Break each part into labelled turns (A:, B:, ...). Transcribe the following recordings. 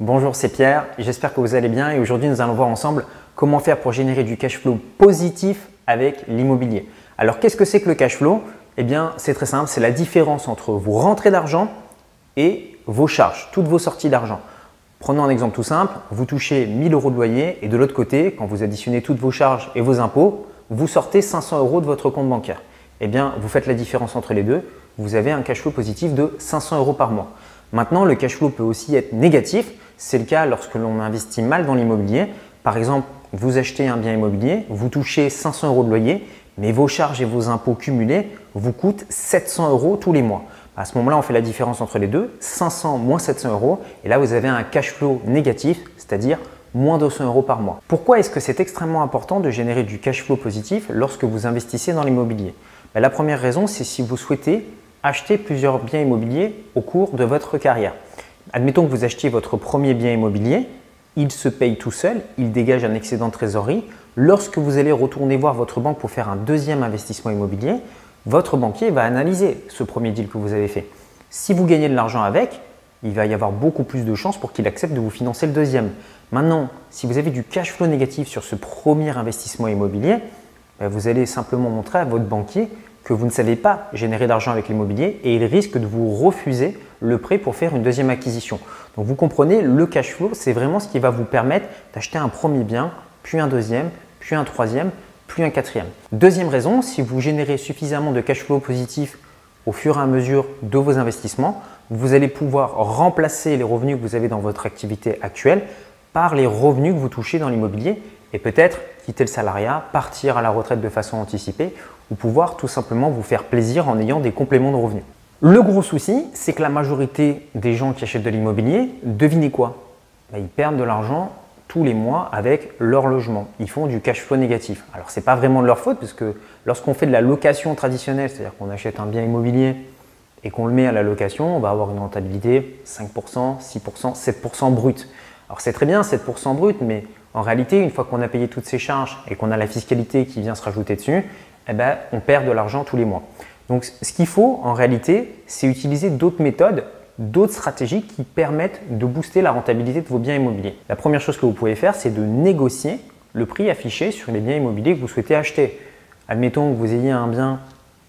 A: Bonjour, c'est Pierre, j'espère que vous allez bien et aujourd'hui nous allons voir ensemble comment faire pour générer du cash flow positif avec l'immobilier. Alors qu'est-ce que c'est que le cash flow? Eh bien c'est très simple, c'est la différence entre vos rentrées d'argent et vos charges, toutes vos sorties d'argent. Prenons un exemple tout simple, vous touchez 1000 euros de loyer et de l'autre côté, quand vous additionnez toutes vos charges et vos impôts, vous sortez 500 euros de votre compte bancaire. Eh bien, vous faites la différence entre les deux, vous avez un cash flow positif de 500 euros par mois. Maintenant, le cash flow peut aussi être négatif. C'est le cas lorsque l'on investit mal dans l'immobilier. Par exemple, vous achetez un bien immobilier, vous touchez 500 euros de loyer, mais vos charges et vos impôts cumulés vous coûtent 700 euros tous les mois. À ce moment-là, on fait la différence entre les deux, 500 moins 700 euros, et là vous avez un cash flow négatif, c'est-à-dire moins 200 euros par mois. Pourquoi est-ce que c'est extrêmement important de générer du cash flow positif lorsque vous investissez dans l'immobilier? Ben, La première raison, c'est si vous souhaitez acheter plusieurs biens immobiliers au cours de votre carrière. Admettons que vous achetiez votre premier bien immobilier, il se paye tout seul, il dégage un excédent de trésorerie. Lorsque vous allez retourner voir votre banque pour faire un deuxième investissement immobilier, votre banquier va analyser ce premier deal que vous avez fait. Si vous gagnez de l'argent avec, il va y avoir beaucoup plus de chances pour qu'il accepte de vous financer le deuxième. Maintenant, si vous avez du cash flow négatif sur ce premier investissement immobilier, ben, vous allez simplement montrer à votre banquier vous ne savez pas générer d'argent avec l'immobilier et il risque de vous refuser le prêt pour faire une deuxième acquisition. Donc vous comprenez, le cash flow, c'est vraiment ce qui va vous permettre d'acheter un premier bien, puis un deuxième, puis un troisième, plus un quatrième. Deuxième raison, si vous générez suffisamment de cash flow positif au fur et à mesure de vos investissements, vous allez pouvoir remplacer les revenus que vous avez dans votre activité actuelle par les revenus que vous touchez dans l'immobilier et peut-être quitter le salariat, partir à la retraite de façon anticipée ou pouvoir tout simplement vous faire plaisir en ayant des compléments de revenus. Le gros souci, c'est que la majorité des gens qui achètent de l'immobilier, devinez quoi? Ben, Ils perdent de l'argent tous les mois avec leur logement. Ils font du cash flow négatif. Alors, ce n'est pas vraiment de leur faute, parce que lorsqu'on fait de la location traditionnelle, c'est-à-dire qu'on achète un bien immobilier et qu'on le met à la location, on va avoir une rentabilité 5%, 6%, 7% brut. Alors, c'est très bien 7% brut, mais en réalité, une fois qu'on a payé toutes ces charges et qu'on a la fiscalité qui vient se rajouter dessus, eh ben, on perd de l'argent tous les mois. Donc, ce qu'il faut en réalité, c'est utiliser d'autres méthodes d'autres stratégies qui permettent de booster la rentabilité de vos biens immobiliers. La première chose que vous pouvez faire, c'est de négocier le prix affiché sur les biens immobiliers que vous souhaitez acheter. Admettons que vous ayez un bien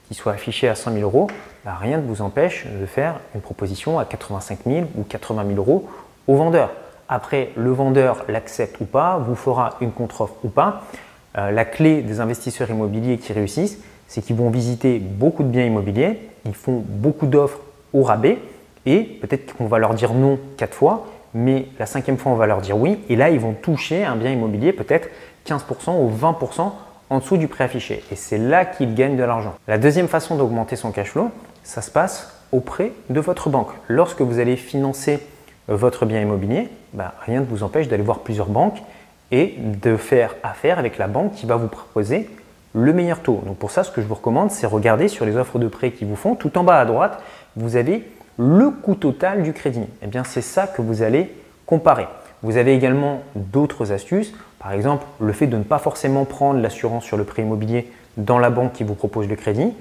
A: qui soit affiché à 100 000 euros, bah, rien ne vous empêche de faire une proposition à 85 000 ou 80 000 euros au vendeur. Après, le vendeur l'accepte ou pas, vous fera une contre-offre ou pas. Euh, la clé des investisseurs immobiliers qui réussissent, c'est qu'ils vont visiter beaucoup de biens immobiliers, ils font beaucoup d'offres au rabais et peut-être qu'on va leur dire non quatre fois, mais la cinquième fois, on va leur dire oui. Et là, ils vont toucher un bien immobilier peut-être 15% ou 20% en dessous du prix affiché. Et c'est là qu'ils gagnent de l'argent. La deuxième façon d'augmenter son cash flow, ça se passe auprès de votre banque. Lorsque vous allez financer votre bien immobilier, bah, rien ne vous empêche d'aller voir plusieurs banques et de faire affaire avec la banque qui va vous proposer le meilleur taux. Donc pour ça, ce que je vous recommande, c'est regarder sur les offres de prêt qui vous font. Tout en bas à droite, vous avez le coût total du crédit. Eh bien, c'est ça que vous allez comparer. Vous avez également d'autres astuces, par exemple le fait de ne pas forcément prendre l'assurance sur le prêt immobilier dans la banque qui vous propose le crédit.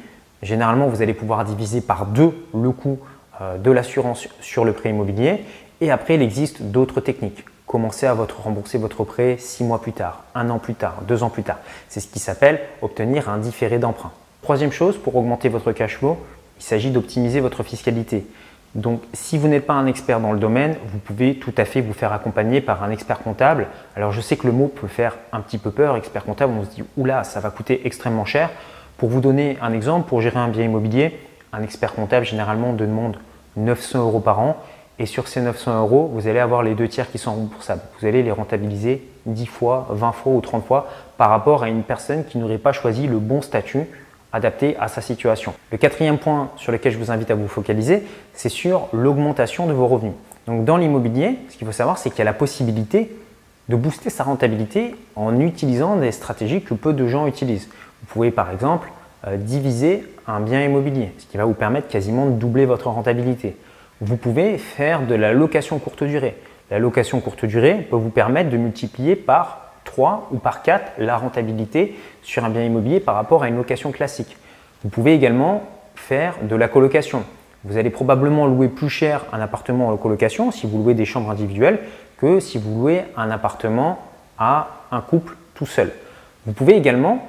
A: Généralement, vous allez pouvoir diviser par deux le coût euh, de l'assurance sur le prêt immobilier. Et après, il existe d'autres techniques. Commencez à votre, rembourser votre prêt six mois plus tard, un an plus tard, deux ans plus tard. C'est ce qui s'appelle obtenir un différé d'emprunt. Troisième chose, pour augmenter votre cash flow, il s'agit d'optimiser votre fiscalité. Donc, si vous n'êtes pas un expert dans le domaine, vous pouvez tout à fait vous faire accompagner par un expert comptable. Alors, je sais que le mot peut faire un petit peu peur, expert comptable, on se dit, oula, ça va coûter extrêmement cher. Pour vous donner un exemple, pour gérer un bien immobilier, un expert comptable généralement demande 900 euros par an. Et sur ces 900 euros, vous allez avoir les deux tiers qui sont remboursables. Vous allez les rentabiliser 10 fois, 20 fois ou 30 fois par rapport à une personne qui n'aurait pas choisi le bon statut adapté à sa situation. Le quatrième point sur lequel je vous invite à vous focaliser, c'est sur l'augmentation de vos revenus. Donc dans l'immobilier, ce qu'il faut savoir, c'est qu'il y a la possibilité de booster sa rentabilité en utilisant des stratégies que peu de gens utilisent. Vous pouvez par exemple euh, diviser un bien immobilier, ce qui va vous permettre quasiment de doubler votre rentabilité. Vous pouvez faire de la location courte durée. La location courte durée peut vous permettre de multiplier par 3 ou par 4 la rentabilité sur un bien immobilier par rapport à une location classique. Vous pouvez également faire de la colocation. Vous allez probablement louer plus cher un appartement en colocation si vous louez des chambres individuelles que si vous louez un appartement à un couple tout seul. Vous pouvez également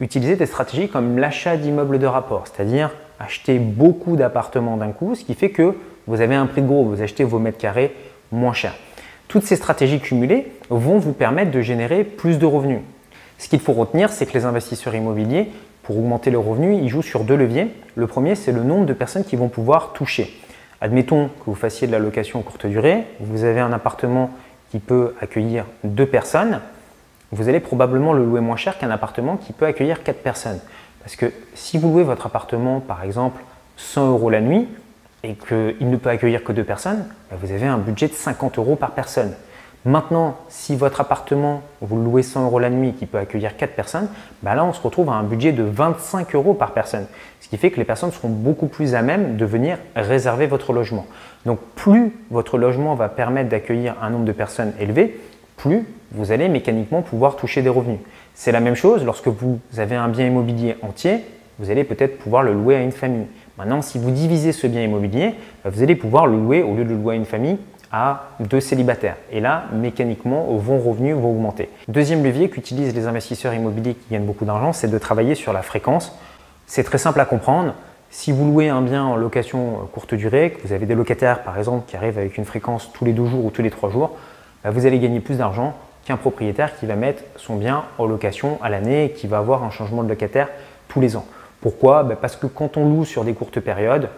A: utiliser des stratégies comme l'achat d'immeubles de rapport, c'est-à-dire acheter beaucoup d'appartements d'un coup, ce qui fait que vous avez un prix gros, vous achetez vos mètres carrés moins cher. Toutes ces stratégies cumulées vont vous permettre de générer plus de revenus. Ce qu'il faut retenir, c'est que les investisseurs immobiliers, pour augmenter leurs revenus, ils jouent sur deux leviers. Le premier, c'est le nombre de personnes qui vont pouvoir toucher. Admettons que vous fassiez de la location courte durée, vous avez un appartement qui peut accueillir deux personnes, vous allez probablement le louer moins cher qu'un appartement qui peut accueillir quatre personnes. Parce que si vous louez votre appartement, par exemple, 100 euros la nuit, et qu'il ne peut accueillir que deux personnes, bah, vous avez un budget de 50 euros par personne. Maintenant, si votre appartement, vous louez 100 euros la nuit, qui peut accueillir 4 personnes, bah là, on se retrouve à un budget de 25 euros par personne. Ce qui fait que les personnes seront beaucoup plus à même de venir réserver votre logement. Donc, plus votre logement va permettre d'accueillir un nombre de personnes élevé, plus vous allez mécaniquement pouvoir toucher des revenus. C'est la même chose lorsque vous avez un bien immobilier entier, vous allez peut-être pouvoir le louer à une famille. Maintenant, si vous divisez ce bien immobilier, bah, vous allez pouvoir le louer, au lieu de le louer à une famille, à deux célibataires. Et là, mécaniquement, vos revenus vont augmenter. Deuxième levier qu'utilisent les investisseurs immobiliers qui gagnent beaucoup d'argent, c'est de travailler sur la fréquence. C'est très simple à comprendre. Si vous louez un bien en location courte durée, que vous avez des locataires par exemple qui arrivent avec une fréquence tous les deux jours ou tous les trois jours, bah, vous allez gagner plus d'argent qu'un propriétaire qui va mettre son bien en location à l'année et qui va avoir un changement de locataire tous les ans. Pourquoi? Bah, Parce que quand on loue sur des courtes périodes,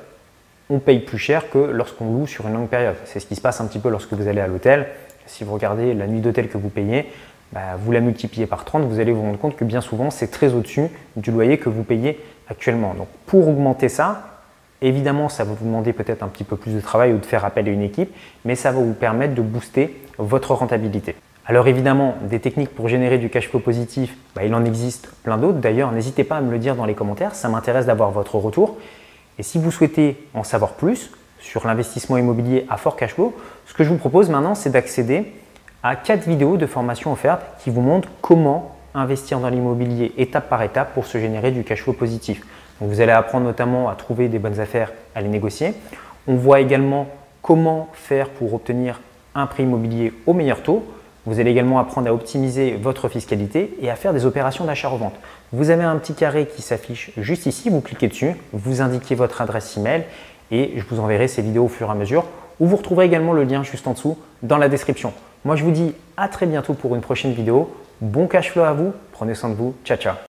A: on paye plus cher que lorsqu'on loue sur une longue période. C'est ce qui se passe un petit peu lorsque vous allez à l'hôtel. Si vous regardez la nuit d'hôtel que vous payez, bah, vous la multipliez par 30, vous allez vous rendre compte que bien souvent, c'est très au-dessus du loyer que vous payez actuellement. Donc, pour augmenter ça, évidemment, ça va vous demander peut-être un petit peu plus de travail ou de faire appel à une équipe, mais ça va vous permettre de booster votre rentabilité. Alors évidemment, des techniques pour générer du cash flow positif, bah, il en existe plein d'autres. D'ailleurs, n'hésitez pas à me le dire dans les commentaires, ça m'intéresse d'avoir votre retour. Et si vous souhaitez en savoir plus sur l'investissement immobilier à fort cash flow, ce que je vous propose maintenant, c'est d'accéder à quatre vidéos de formation offertes qui vous montrent comment investir dans l'immobilier étape par étape pour se générer du cash flow positif. vous allez apprendre notamment à trouver des bonnes affaires, à les négocier. On voit également comment faire pour obtenir un prix immobilier au meilleur taux. Vous allez également apprendre à optimiser votre fiscalité et à faire des opérations d'achat-revente. Vous avez un petit carré qui s'affiche juste ici, vous cliquez dessus, vous indiquez votre adresse email et je vous enverrai ces vidéos au fur et à mesure ou vous retrouverez également le lien juste en dessous dans la description. Moi je vous dis à très bientôt pour une prochaine vidéo. Bon cash flow à vous, prenez soin de vous, ciao ciao